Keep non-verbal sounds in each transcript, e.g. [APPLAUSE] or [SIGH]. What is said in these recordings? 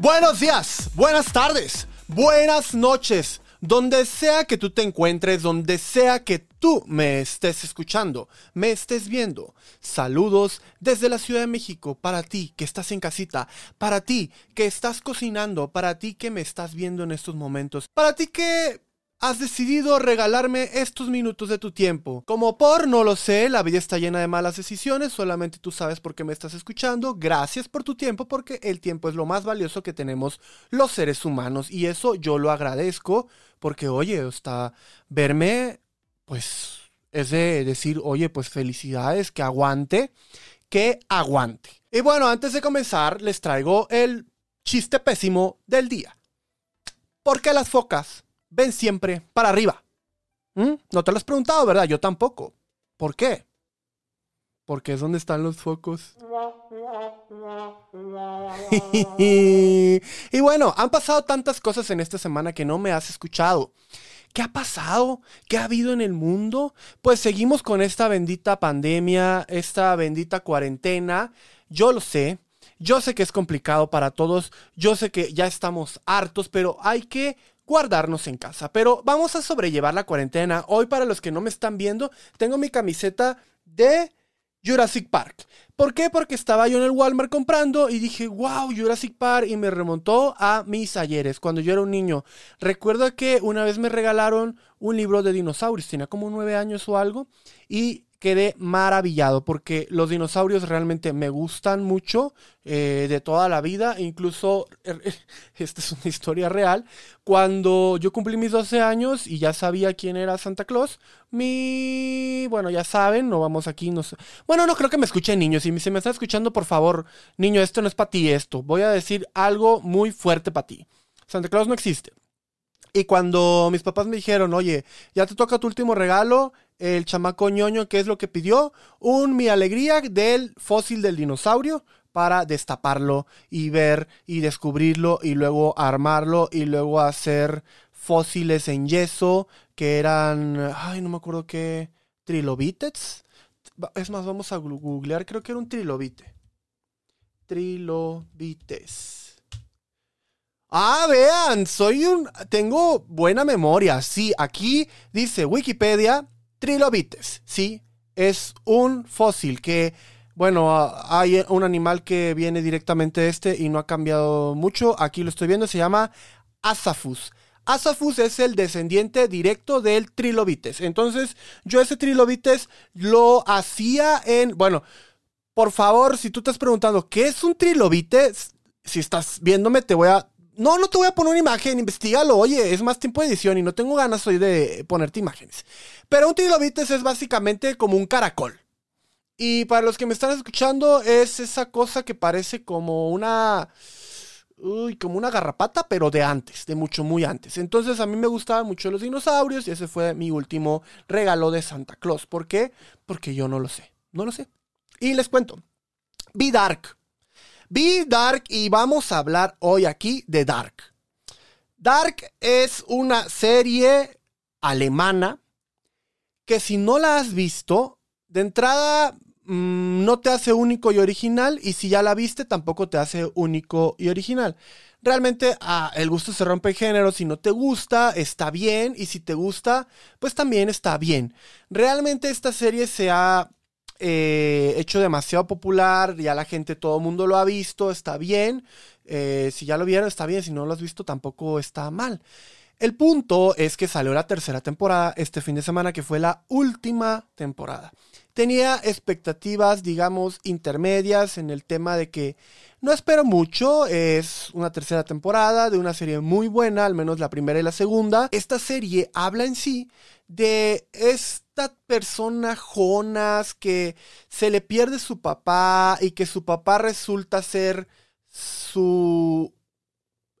Buenos días, buenas tardes, buenas noches, donde sea que tú te encuentres, donde sea que tú me estés escuchando, me estés viendo. Saludos desde la Ciudad de México para ti que estás en casita, para ti que estás cocinando, para ti que me estás viendo en estos momentos, para ti que has decidido regalarme estos minutos de tu tiempo. Como por, no lo sé, la vida está llena de malas decisiones, solamente tú sabes por qué me estás escuchando. Gracias por tu tiempo, porque el tiempo es lo más valioso que tenemos los seres humanos. Y eso yo lo agradezco, porque oye, hasta verme, pues, es de decir, oye, pues felicidades, que aguante, que aguante. Y bueno, antes de comenzar, les traigo el chiste pésimo del día. ¿Por qué las focas? Ven siempre para arriba. ¿Mm? No te lo has preguntado, ¿verdad? Yo tampoco. ¿Por qué? Porque es donde están los focos. [LAUGHS] y bueno, han pasado tantas cosas en esta semana que no me has escuchado. ¿Qué ha pasado? ¿Qué ha habido en el mundo? Pues seguimos con esta bendita pandemia, esta bendita cuarentena. Yo lo sé, yo sé que es complicado para todos, yo sé que ya estamos hartos, pero hay que guardarnos en casa. Pero vamos a sobrellevar la cuarentena. Hoy, para los que no me están viendo, tengo mi camiseta de Jurassic Park. ¿Por qué? Porque estaba yo en el Walmart comprando y dije, wow, Jurassic Park, y me remontó a mis ayeres, cuando yo era un niño. Recuerdo que una vez me regalaron un libro de dinosaurios, tenía como nueve años o algo, y quedé maravillado porque los dinosaurios realmente me gustan mucho eh, de toda la vida. Incluso, [LAUGHS] esta es una historia real, cuando yo cumplí mis 12 años y ya sabía quién era Santa Claus, mi... Bueno, ya saben, no vamos aquí, no sé. Bueno, no creo que me escuchen niños. Si se me está escuchando, por favor, niño, esto no es para ti, esto. Voy a decir algo muy fuerte para ti. Santa Claus no existe. Y cuando mis papás me dijeron, oye, ya te toca tu último regalo, el chamaco ñoño, ¿qué es lo que pidió? Un mi alegría del fósil del dinosaurio para destaparlo y ver y descubrirlo y luego armarlo y luego hacer fósiles en yeso que eran, ay, no me acuerdo qué, trilobites. Es más, vamos a googlear, creo que era un trilobite. Trilobites. Ah, vean, soy un. Tengo buena memoria. Sí, aquí dice Wikipedia: trilobites. Sí, es un fósil que. Bueno, hay un animal que viene directamente de este y no ha cambiado mucho. Aquí lo estoy viendo, se llama Asaphus. Asaphus es el descendiente directo del trilobites. Entonces, yo ese trilobites lo hacía en. Bueno, por favor, si tú estás preguntando, ¿qué es un trilobite? Si estás viéndome, te voy a no, no te voy a poner una imagen, investigalo. Oye, es más tiempo de edición y no tengo ganas hoy de ponerte imágenes. Pero un trilobites es básicamente como un caracol. Y para los que me están escuchando, es esa cosa que parece como una. Uy, como una garrapata, pero de antes, de mucho, muy antes. Entonces a mí me gustaban mucho los dinosaurios y ese fue mi último regalo de Santa Claus. ¿Por qué? Porque yo no lo sé. No lo sé. Y les cuento. Be Dark Vi Dark y vamos a hablar hoy aquí de Dark. Dark es una serie alemana que si no la has visto, de entrada mm, no te hace único y original y si ya la viste tampoco te hace único y original. Realmente ah, el gusto se rompe en género, si no te gusta está bien y si te gusta pues también está bien. Realmente esta serie se ha eh, hecho demasiado popular, ya la gente, todo el mundo lo ha visto, está bien. Eh, si ya lo vieron, está bien, si no lo has visto, tampoco está mal. El punto es que salió la tercera temporada este fin de semana, que fue la última temporada. Tenía expectativas, digamos, intermedias en el tema de que no espero mucho, es una tercera temporada de una serie muy buena, al menos la primera y la segunda. Esta serie habla en sí de esta persona Jonas que se le pierde su papá y que su papá resulta ser su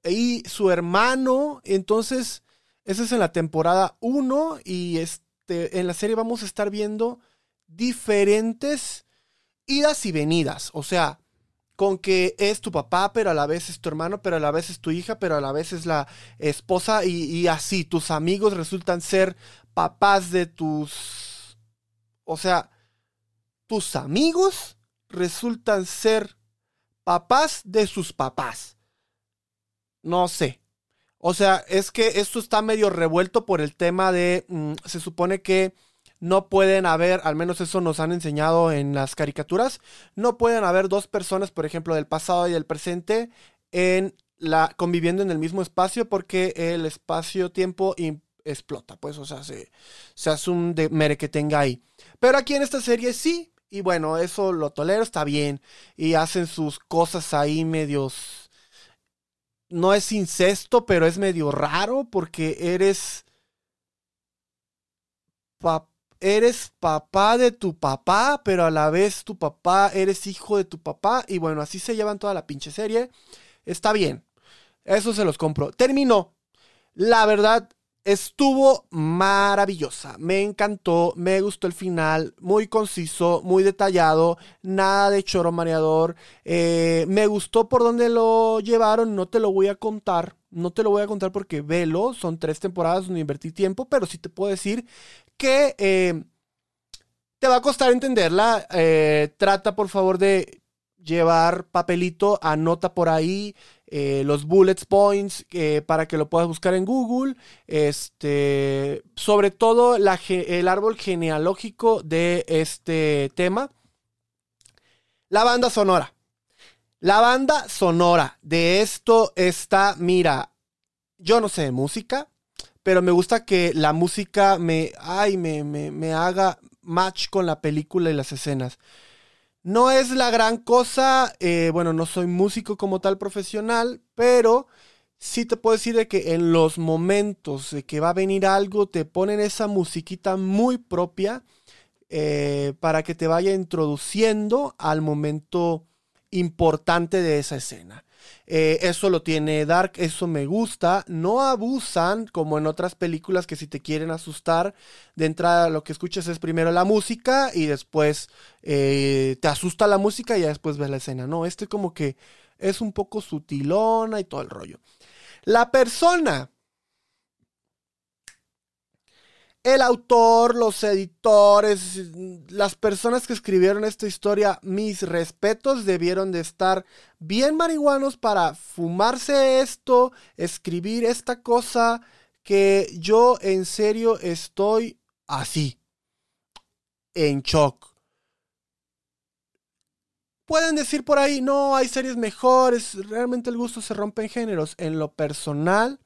y su hermano, entonces esa es en la temporada 1 y este en la serie vamos a estar viendo diferentes idas y venidas, o sea, con que es tu papá, pero a la vez es tu hermano, pero a la vez es tu hija, pero a la vez es la esposa y, así. Tus amigos resultan ser papás de tus... O sea, tus amigos resultan ser papás de sus papás. no sé. O sea, es que esto está medio revuelto por el tema de, mm, se supone que no pueden haber, al menos eso nos han enseñado en las caricaturas, no pueden haber dos personas, por ejemplo, del pasado y del presente, en la, conviviendo en el mismo espacio porque el espacio-tiempo explota, pues, o sea, se, se hace un de mere que tenga ahí. Pero aquí en esta serie sí, y bueno, eso lo tolero, está bien, y hacen sus cosas ahí medios... No es incesto, pero es medio raro porque eres... eres papá de tu papá, pero a la vez tu papá eres hijo de tu papá. Y bueno, así se llevan toda la pinche serie. Está bien. Eso se los compro. Terminó. La verdad, estuvo maravillosa. Me encantó. Me gustó el final. Muy conciso, muy detallado. Nada de choro mareador. Eh, me gustó por donde lo llevaron. No te lo voy a contar. No te lo voy a contar porque velo. Son tres temporadas donde invertí tiempo. Pero sí te puedo decir que eh, te va a costar entenderla. Eh, trata, por favor, de llevar papelito, anota por ahí eh, los bullet points eh, para que lo puedas buscar en Google. Este, sobre todo el árbol genealógico de este tema. La banda sonora. La banda sonora de esto está, mira, yo no sé de música, pero me gusta que la música me, ay, me, me, me haga match con la película y las escenas. No es la gran cosa, eh, bueno, no soy músico como tal profesional, pero sí te puedo decir de que en los momentos de que va a venir algo, te ponen esa musiquita muy propia eh, para que te vaya introduciendo al momento importante de esa escena. Eh, eso lo tiene Dark, eso me gusta. No abusan como en otras películas que si te quieren asustar, de entrada lo que escuchas es primero la música y después eh, te asusta la música y ya después ves la escena. No, este como que es un poco sutilona y todo el rollo. La persona el autor, los editores, las personas que escribieron esta historia, mis respetos, debieron de estar bien marihuanos para fumarse esto, escribir esta cosa que yo en serio estoy así, en shock. Pueden decir por ahí, no, hay series mejores, realmente el gusto se rompe en géneros. En lo personal,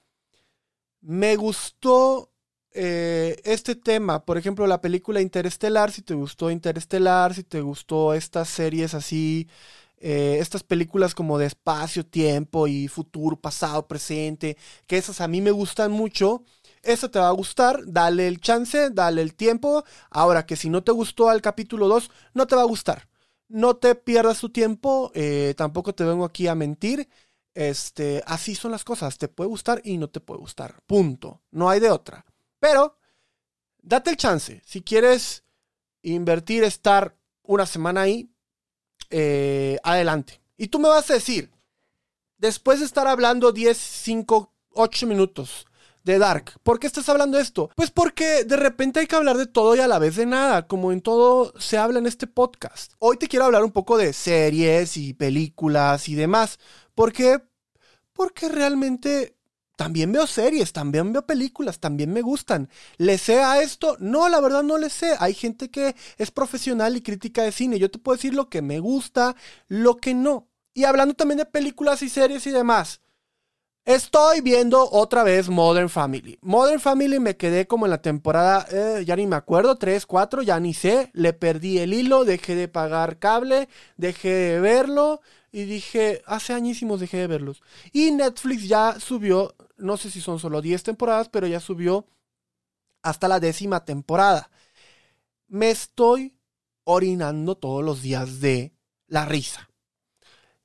me gustó eh, este tema, por ejemplo, la película Interestelar, si te gustó Interestelar, si te gustó estas series así, eh, estas películas como de espacio, tiempo y futuro, pasado, presente, que esas a mí me gustan mucho. Esa te va a gustar, dale el chance, dale el tiempo. Ahora que si no te gustó al capítulo 2, no te va a gustar. No te pierdas tu tiempo, eh, tampoco te vengo aquí a mentir. Este, así son las cosas, te puede gustar y no te puede gustar. Punto. No hay de otra. Pero, date el chance. Si quieres invertir, estar una semana ahí, eh, adelante. Y tú me vas a decir, después de estar hablando 10, 5, 8 minutos de Dark, ¿por qué estás hablando esto? Pues porque de repente hay que hablar de todo y a la vez de nada, como en todo se habla en este podcast. Hoy te quiero hablar un poco de series y películas y demás. ¿Por qué? Porque realmente también veo series, también veo películas, también me gustan. ¿Le sé a esto? No, la verdad no le sé. Hay gente que es profesional y crítica de cine. Yo te puedo decir lo que me gusta, lo que no. Y hablando también de películas y series y demás. Estoy viendo otra vez Modern Family. Modern Family me quedé como en la temporada, eh, ya ni me acuerdo, 3, 4, ya ni sé. Le perdí el hilo, dejé de pagar cable, dejé de verlo y dije, hace añísimos dejé de verlos. Y Netflix ya subió no sé si son solo 10 temporadas, pero ya subió hasta la décima temporada. Me estoy orinando todos los días de la risa.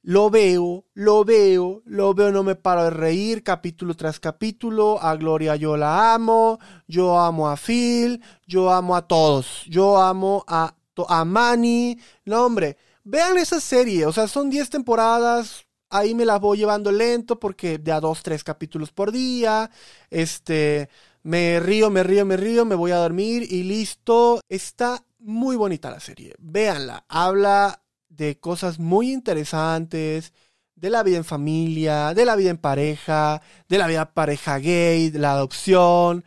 Lo veo, lo veo, lo veo, no me paro de reír capítulo tras capítulo. A Gloria yo la amo, yo amo a Phil, yo amo a todos, yo amo a, a Manny. No, hombre, vean esa serie, o sea, son 10 temporadas, ahí me la voy llevando lento porque de a dos, tres capítulos por día. Este, me río, me río, me río, me voy a dormir y listo. Está muy bonita la serie. Véanla. Habla de cosas muy interesantes, de la vida en familia, de la vida en pareja, de la vida pareja gay, de la adopción,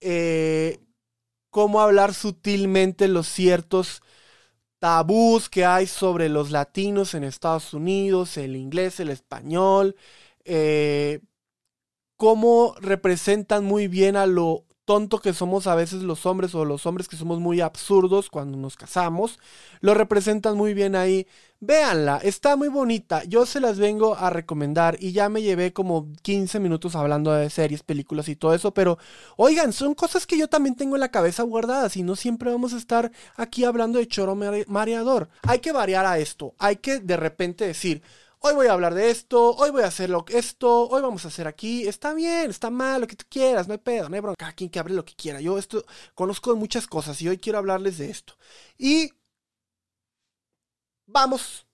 eh, cómo hablar sutilmente los ciertos tabús que hay sobre los latinos en Estados Unidos, el inglés, el español, eh, cómo representan muy bien a lo tonto que somos a veces los hombres o los hombres que somos muy absurdos cuando nos casamos, lo representan muy bien ahí. Véanla, está muy bonita. Yo se las vengo a recomendar y ya me llevé como 15 minutos hablando de series, películas y todo eso, pero oigan, son cosas que yo también tengo en la cabeza guardadas y no siempre vamos a estar aquí hablando de choro mareador. Hay que variar a esto, hay que de repente decir, hoy voy a hablar de esto, hoy voy a hacer lo, esto, hoy vamos a hacer aquí, está bien, está mal, lo que tú quieras, no hay pedo, no hay bronca, cada quien que hable lo que quiera. Yo esto conozco muchas cosas y hoy quiero hablarles de esto. Y vamos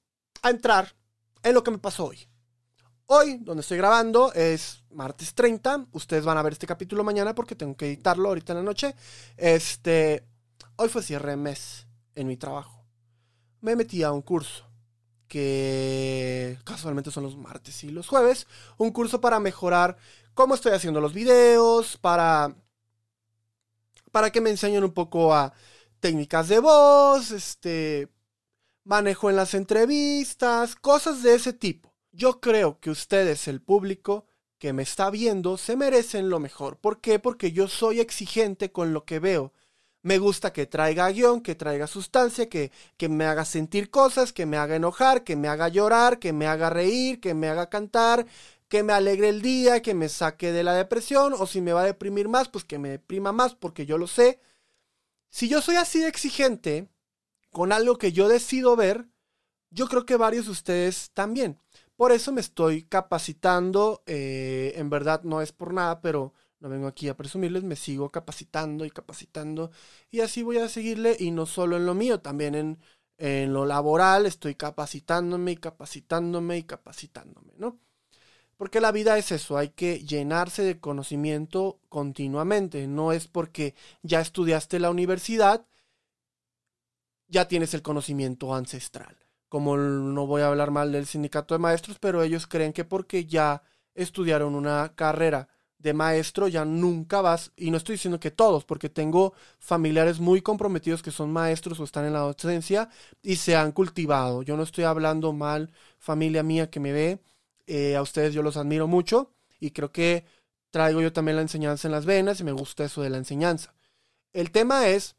a entrar en lo que me pasó hoy. Hoy, donde estoy grabando, es martes 30. Ustedes van a ver este capítulo mañana porque tengo que editarlo ahorita en la noche. Este, hoy fue cierre de mes en mi trabajo. Me metí a un curso que casualmente son los martes y los jueves, un curso para mejorar cómo estoy haciendo los videos, para, para que me enseñen un poco a técnicas de voz, este, manejo en las entrevistas, cosas de ese tipo. Yo creo que ustedes, el público que me está viendo, se merecen lo mejor. ¿Por qué? Porque yo soy exigente con lo que veo. Me gusta que traiga guion, que traiga sustancia, que, que me haga sentir cosas, que me haga enojar, que me haga llorar, que me haga reír, que me haga cantar, que me alegre el día, que me saque de la depresión, o si me va a deprimir más, pues que me deprima más, porque yo lo sé. Si yo soy así exigente con algo que yo decido ver, yo creo que varios de ustedes también. Por eso me estoy capacitando, eh, en verdad no es por nada, pero no vengo aquí a presumirles, me sigo capacitando y capacitando y así voy a seguirle y no solo en lo mío, también en, en lo laboral estoy capacitándome y capacitándome y capacitándome, ¿no? Porque la vida es eso, hay que llenarse de conocimiento continuamente, no es porque ya estudiaste la universidad, ya tienes el conocimiento ancestral. Como no voy a hablar mal del sindicato de maestros, pero ellos creen que porque ya estudiaron una carrera de maestro ya nunca vas, y no estoy diciendo que todos, porque tengo familiares muy comprometidos que son maestros o están en la docencia y se han cultivado. Yo no estoy hablando mal, familia mía que me ve, eh, a ustedes yo los admiro mucho y creo que traigo yo también la enseñanza en las venas y me gusta eso de la enseñanza. El tema es,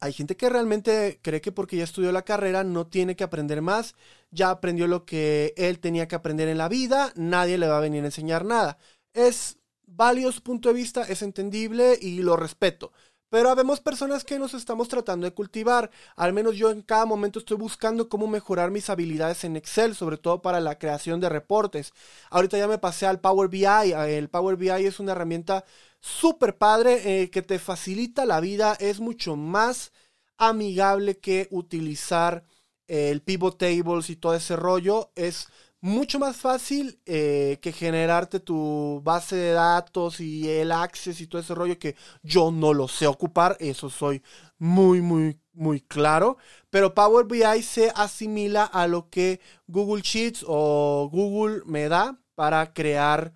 hay gente que realmente cree que porque ya estudió la carrera no tiene que aprender más, ya aprendió lo que él tenía que aprender en la vida, nadie le va a venir a enseñar nada es válido su punto de vista, es entendible y lo respeto. Pero habemos personas que nos estamos tratando de cultivar. Al menos yo en cada momento estoy buscando cómo mejorar mis habilidades en Excel, sobre todo para la creación de reportes. Ahorita ya me pasé al Power BI. El Power BI es una herramienta súper padre eh, que te facilita la vida. Es mucho más amigable que utilizar el pivot tables y todo ese rollo. Es mucho más fácil eh, que generarte tu base de datos y el access y todo ese rollo que yo no lo sé ocupar, eso soy muy, muy, muy claro. Pero Power BI se asimila a lo que Google Sheets o Google me da para crear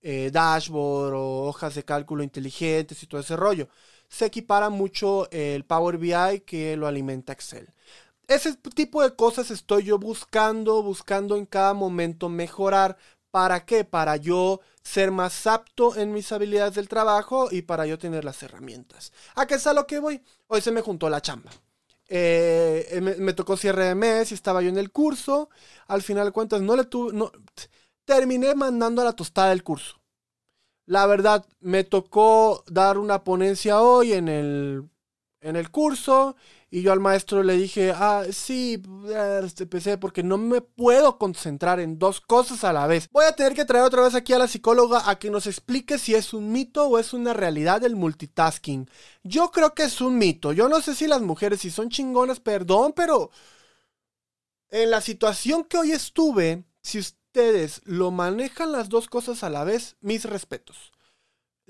eh, dashboard o hojas de cálculo inteligentes y todo ese rollo. Se equipara mucho el Power BI que lo alimenta Excel. Ese tipo de cosas estoy yo buscando, buscando en cada momento mejorar. ¿Para qué? Para yo ser más apto en mis habilidades del trabajo y para yo tener las herramientas. ¿A qué es a lo que voy? Hoy se me juntó la chamba. Eh, me, tocó cierre de mes y estaba yo en el curso. Al final de cuentas, no le tuve. No, terminé mandando a la tostada el curso. La verdad, me tocó dar una ponencia hoy en el, en el curso y yo al maestro le dije, ah, sí, empecé porque no me puedo concentrar en dos cosas a la vez. Voy a tener que traer otra vez aquí a la psicóloga a que nos explique si es un mito o es una realidad el multitasking. Yo creo que es un mito. Yo no sé si las mujeres, si son chingonas, perdón, pero en la situación que hoy estuve, si ustedes lo manejan las dos cosas a la vez, mis respetos.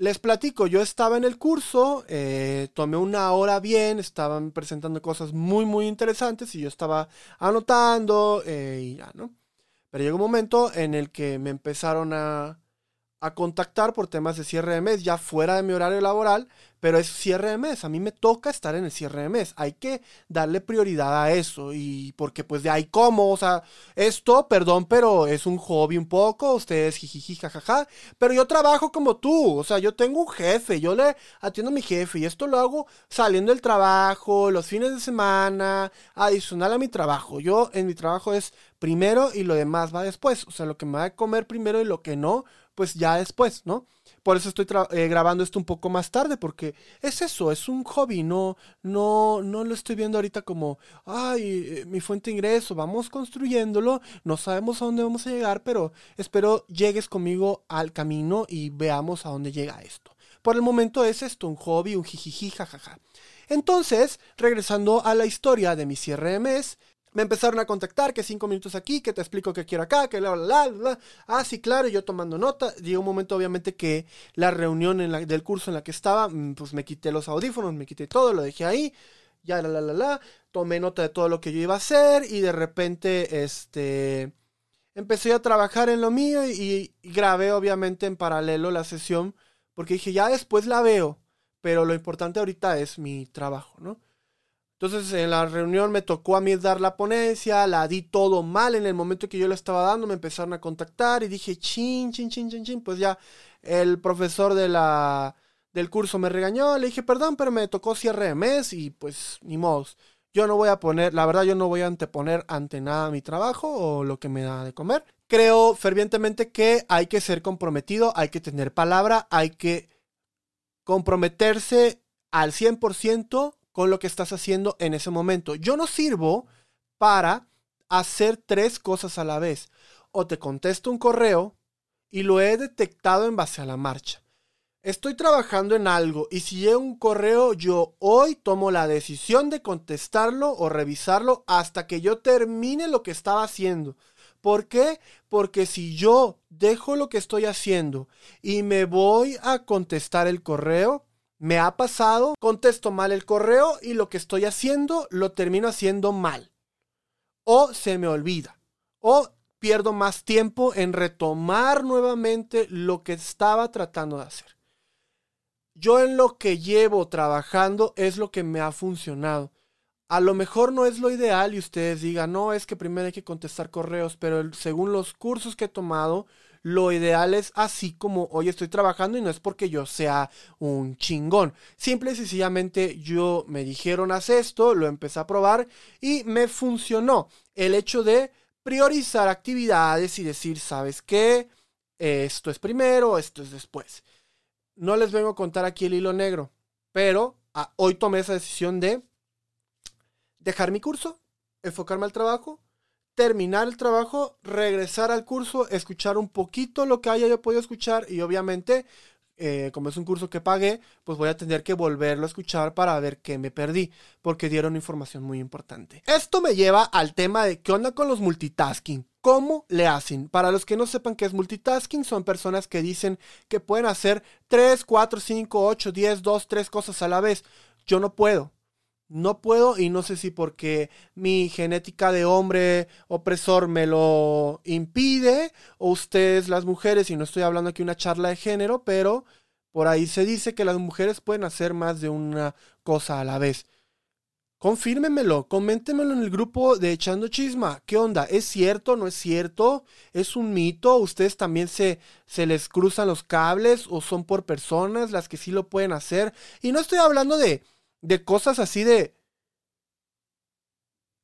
Les platico, yo estaba en el curso, eh, tomé una hora bien, estaban presentando cosas muy, muy interesantes y yo estaba anotando eh, y ya, ¿no? Pero llegó un momento en el que me empezaron a, a contactar por temas de cierre de mes, ya fuera de mi horario laboral, pero es cierre de mes, a mí me toca estar en el cierre de mes, hay que darle prioridad a eso y porque pues de ahí como, o sea, esto, perdón, pero es un hobby un poco, ustedes jijiji, jajaja, pero yo trabajo como tú, o sea, yo tengo un jefe, yo le atiendo a mi jefe y esto lo hago saliendo del trabajo, los fines de semana, adicional a mi trabajo, yo en mi trabajo es primero y lo demás va después, o sea, lo que me va a comer primero y lo que no, pues ya después, ¿no? Por eso estoy eh, grabando esto un poco más tarde, porque es eso, es un hobby, no, no, no lo estoy viendo ahorita como, ay, eh, mi fuente de ingreso, vamos construyéndolo, no sabemos a dónde vamos a llegar, pero espero llegues conmigo al camino y veamos a dónde llega esto. Por el momento es esto, un hobby, un jijiji, jajaja. Entonces, regresando a la historia de mi cierre de mes, me empezaron a contactar, que cinco minutos aquí, que te explico que quiero acá, que bla, bla, bla, Ah, sí, claro, yo tomando nota. Llegó un momento, obviamente, que la reunión en la, del curso en la que estaba, mm, pues me quité los audífonos, me quité todo, lo dejé ahí. Ya, la, la, la, la. Tomé nota de todo lo que yo iba a hacer y de repente, este... Empecé a trabajar en lo mío y grabé, obviamente, en paralelo la sesión, porque dije, ya después la veo, pero lo importante ahorita es mi trabajo, ¿no? Entonces en la reunión me tocó a mí dar la ponencia, la di todo mal en el momento que yo la estaba dando, me empezaron a contactar y dije, chin, chin, chin, chin, chin, pues ya el profesor de la, del curso me regañó, le dije, perdón, pero me tocó cierre de mes y pues ni modo. Yo no voy a poner, la verdad yo no voy a anteponer ante nada mi trabajo o lo que me da de comer. Creo fervientemente que hay que ser comprometido, hay que tener palabra, hay que comprometerse al 100% con lo que estás haciendo en ese momento. Yo no sirvo para hacer tres cosas a la vez. O te contesto un correo y lo he detectado en base a la marcha. Estoy trabajando en algo y si llega un correo, yo hoy tomo la decisión de contestarlo o revisarlo hasta que yo termine lo que estaba haciendo. ¿Por qué? Porque si yo dejo lo que estoy haciendo y me voy a contestar el correo, me ha pasado, contesto mal el correo y lo que estoy haciendo lo termino haciendo mal. O se me olvida. O pierdo más tiempo en retomar nuevamente lo que estaba tratando de hacer. Yo en lo que llevo trabajando es lo que me ha funcionado. A lo mejor no es lo ideal y ustedes digan, no, es que primero hay que contestar correos, pero según los cursos que he tomado, lo ideal es así como hoy estoy trabajando y no es porque yo sea un chingón. Simple y sencillamente yo me dijeron haz esto, lo empecé a probar y me funcionó. El hecho de priorizar actividades y decir, ¿sabes qué? Esto es primero, esto es después. No les vengo a contar aquí el hilo negro, pero ah, hoy tomé esa decisión de dejar mi curso, enfocarme al trabajo terminar el trabajo, regresar al curso, escuchar un poquito lo que haya yo podido escuchar y obviamente, eh, como es un curso que pagué, pues voy a tener que volverlo a escuchar para ver qué me perdí, porque dieron información muy importante. Esto me lleva al tema de qué onda con los multitasking. ¿Cómo le hacen? Para los que no sepan qué es multitasking, son personas que dicen que pueden hacer 3, 4, 5, 8, 10, 2, 3 cosas a la vez. Yo no puedo no puedo y no sé si porque mi genética de hombre opresor me lo impide o ustedes las mujeres, y no estoy hablando aquí una charla de género, pero por ahí se dice que las mujeres pueden hacer más de una cosa a la vez. Confírmemelo, coméntemelo en el grupo de Echando Chisma. ¿Qué onda? ¿Es cierto? ¿No es cierto? ¿Es un mito? ¿Ustedes también se, se les cruzan los cables o son por personas las que sí lo pueden hacer? Y no estoy hablando de de cosas así de...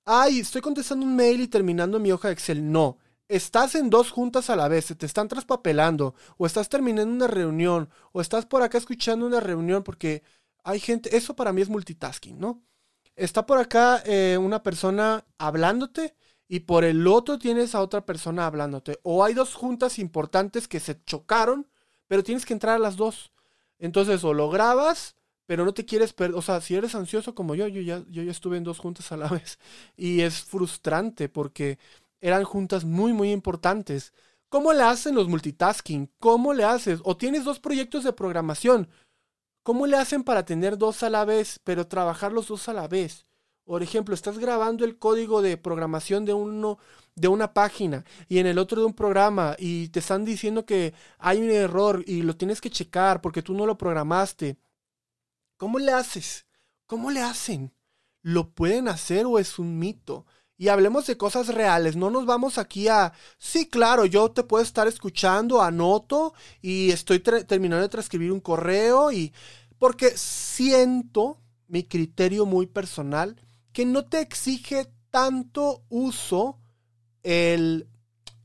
Ay, estoy contestando un mail y terminando mi hoja de Excel. No, estás en dos juntas a la vez, se te están traspapelando, o estás terminando una reunión, o estás por acá escuchando una reunión, porque hay gente, eso para mí es multitasking, ¿no? Está por acá eh, una persona hablándote y por el otro tienes a otra persona hablándote. O hay dos juntas importantes que se chocaron, pero tienes que entrar a las dos. Entonces, o lo grabas pero no te quieres perder, o sea, si eres ansioso como yo, yo ya, yo ya estuve en dos juntas a la [LAUGHS] vez y es frustrante porque eran juntas muy, muy importantes. ¿Cómo le hacen los multitasking? ¿Cómo le haces? O tienes dos proyectos de programación. ¿Cómo le hacen para tener dos a la vez, pero trabajar los dos a la vez? Por ejemplo, estás grabando el código de programación de uno de una página y en el otro de un programa y te están diciendo que hay un error y lo tienes que checar porque tú no lo programaste. ¿Cómo le haces? ¿Cómo le hacen? ¿Lo pueden hacer o es un mito? Y hablemos de cosas reales, no nos vamos aquí a, sí, claro, yo te puedo estar escuchando, anoto y estoy terminando de transcribir un correo y porque siento mi criterio muy personal que no te exige tanto uso el...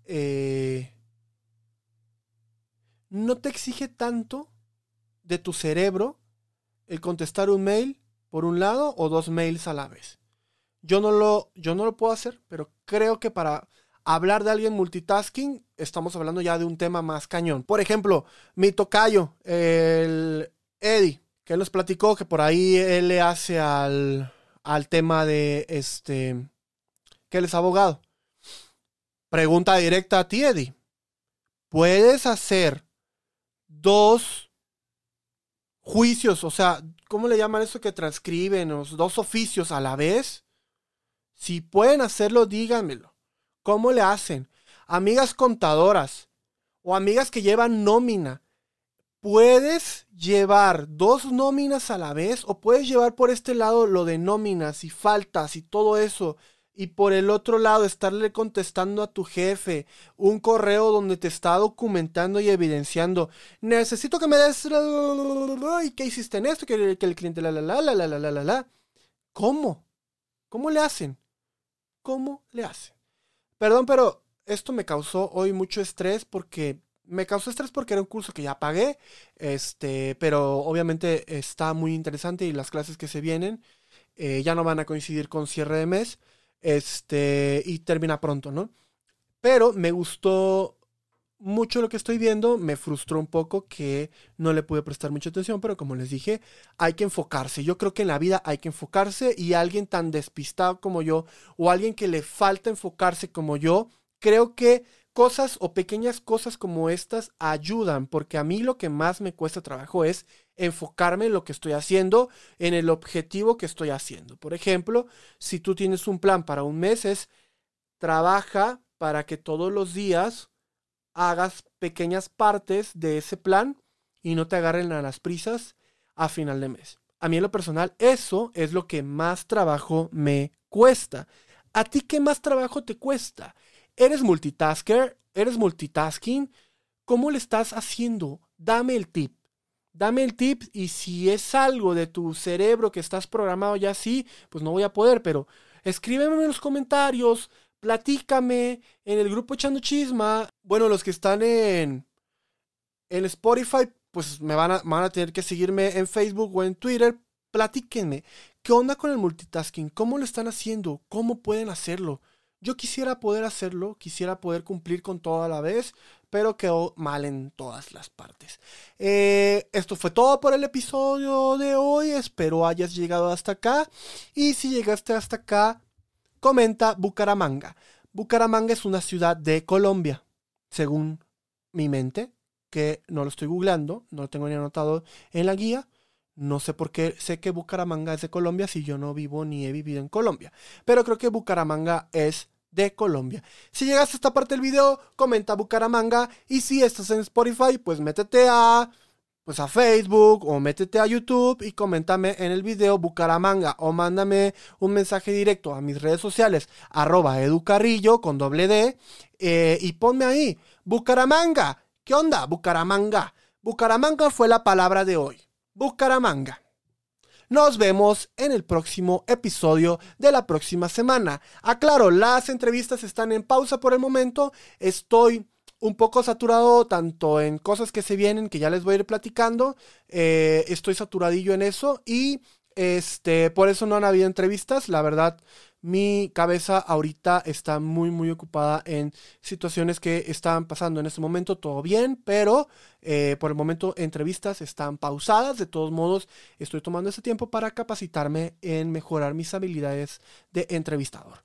Eh, no te exige tanto de tu cerebro el contestar un mail por un lado o dos mails a la vez. Yo no lo, yo no lo puedo hacer, pero creo que para hablar de alguien multitasking estamos hablando ya de un tema más cañón. Por ejemplo, mi tocayo, el Eddie, que él nos platicó que por ahí él le hace al, al tema de este, que él es abogado. Pregunta directa a ti, Eddie. ¿Puedes hacer dos juicios? O sea, ¿cómo le llaman eso que transcriben? Los dos oficios a la vez. Si pueden hacerlo, díganmelo. ¿Cómo le hacen? Amigas contadoras o amigas que llevan nómina. ¿Puedes llevar dos nóminas a la vez o puedes llevar por este lado lo de nóminas y faltas y todo eso y por el otro lado estarle contestando a tu jefe un correo donde te está documentando y evidenciando, necesito que me des y qué hiciste en esto, que, el cliente la la la la la la la la ¿Cómo? ¿Cómo le hacen? ¿Cómo le hacen? Perdón, pero esto me causó hoy mucho estrés porque me causó estrés porque era un curso que ya pagué, este, pero obviamente está muy interesante y las clases que se vienen eh, ya no van a coincidir con cierre de mes. Este, y termina pronto, ¿no? Pero me gustó mucho lo que estoy viendo, me frustró un poco que no le pude prestar mucha atención, pero como les dije, hay que enfocarse. Yo creo que en la vida hay que enfocarse y alguien tan despistado como yo o alguien que le falta enfocarse como yo, creo que cosas o pequeñas cosas como estas ayudan, porque a mí lo que más me cuesta trabajo es enfocarme en lo que estoy haciendo, en el objetivo que estoy haciendo. Por ejemplo, si tú tienes un plan para un mes, es trabaja para que todos los días hagas pequeñas partes de ese plan y no te agarren a las prisas a final de mes. A mí en lo personal, eso es lo que más trabajo me cuesta. ¿A ti qué más trabajo te cuesta? ¿Eres multitasker? ¿Eres multitasking? ¿Cómo le estás haciendo? Dame el tip. Dame el tip y si es algo de tu cerebro que estás programado ya así, pues no voy a poder, pero escríbeme en los comentarios, platícame en el grupo Echando Chisma. Bueno, los que están en, en Spotify, pues me van a, van a tener que seguirme en Facebook o en Twitter. Platíquenme, ¿qué onda con el multitasking? ¿Cómo lo están haciendo? ¿Cómo pueden hacerlo? Yo quisiera poder hacerlo, quisiera poder cumplir con todo a la vez, pero quedó mal en todas las partes. Eh, esto fue todo por el episodio de hoy. Espero hayas llegado hasta acá. Y si llegaste hasta acá, comenta Bucaramanga. Bucaramanga es una ciudad de Colombia, según mi mente, que no lo estoy googleando, no lo tengo ni anotado en la guía. No sé por qué sé que Bucaramanga es de Colombia si yo no vivo ni he vivido en Colombia. Pero creo que Bucaramanga es de Colombia. Si llegaste a esta parte del video, comenta Bucaramanga. Y si estás en Spotify, pues métete a, pues a Facebook o métete a YouTube y coméntame en el video Bucaramanga o mándame un mensaje directo a mis redes sociales, arroba educarrillo con doble D eh, y ponme ahí, Bucaramanga. ¿Qué onda? Bucaramanga. Bucaramanga fue la palabra de hoy. Bucaramanga. Nos vemos en el próximo episodio de la próxima semana. Aclaro, las entrevistas están en pausa por el momento. Estoy un poco saturado tanto en cosas que se vienen, que ya les voy a ir platicando. Eh, estoy saturadillo en eso y este, por eso no han habido entrevistas. La verdad, mi cabeza ahorita está muy, muy ocupada en situaciones que están pasando en este momento. Todo bien, pero eh, por el momento entrevistas están pausadas. De todos modos, estoy tomando ese tiempo para capacitarme en mejorar mis habilidades de entrevistador.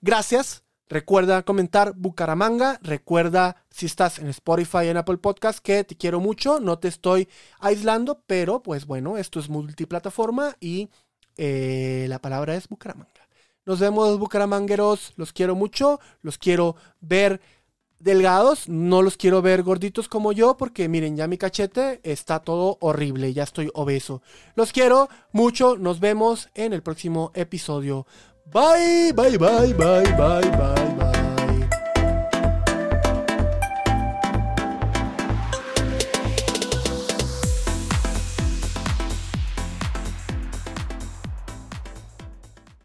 Gracias. Recuerda comentar Bucaramanga. Recuerda si estás en Spotify, en Apple Podcast, que te quiero mucho. No te estoy aislando, pero pues bueno, esto es multiplataforma y eh, la palabra es Bucaramanga. Nos vemos, bucaramangueros. Los quiero mucho. Los quiero ver delgados. No los quiero ver gorditos como yo porque miren, ya mi cachete está todo horrible. Ya estoy obeso. Los quiero mucho. Nos vemos en el próximo episodio. Bye, bye, bye, bye, bye, bye, bye.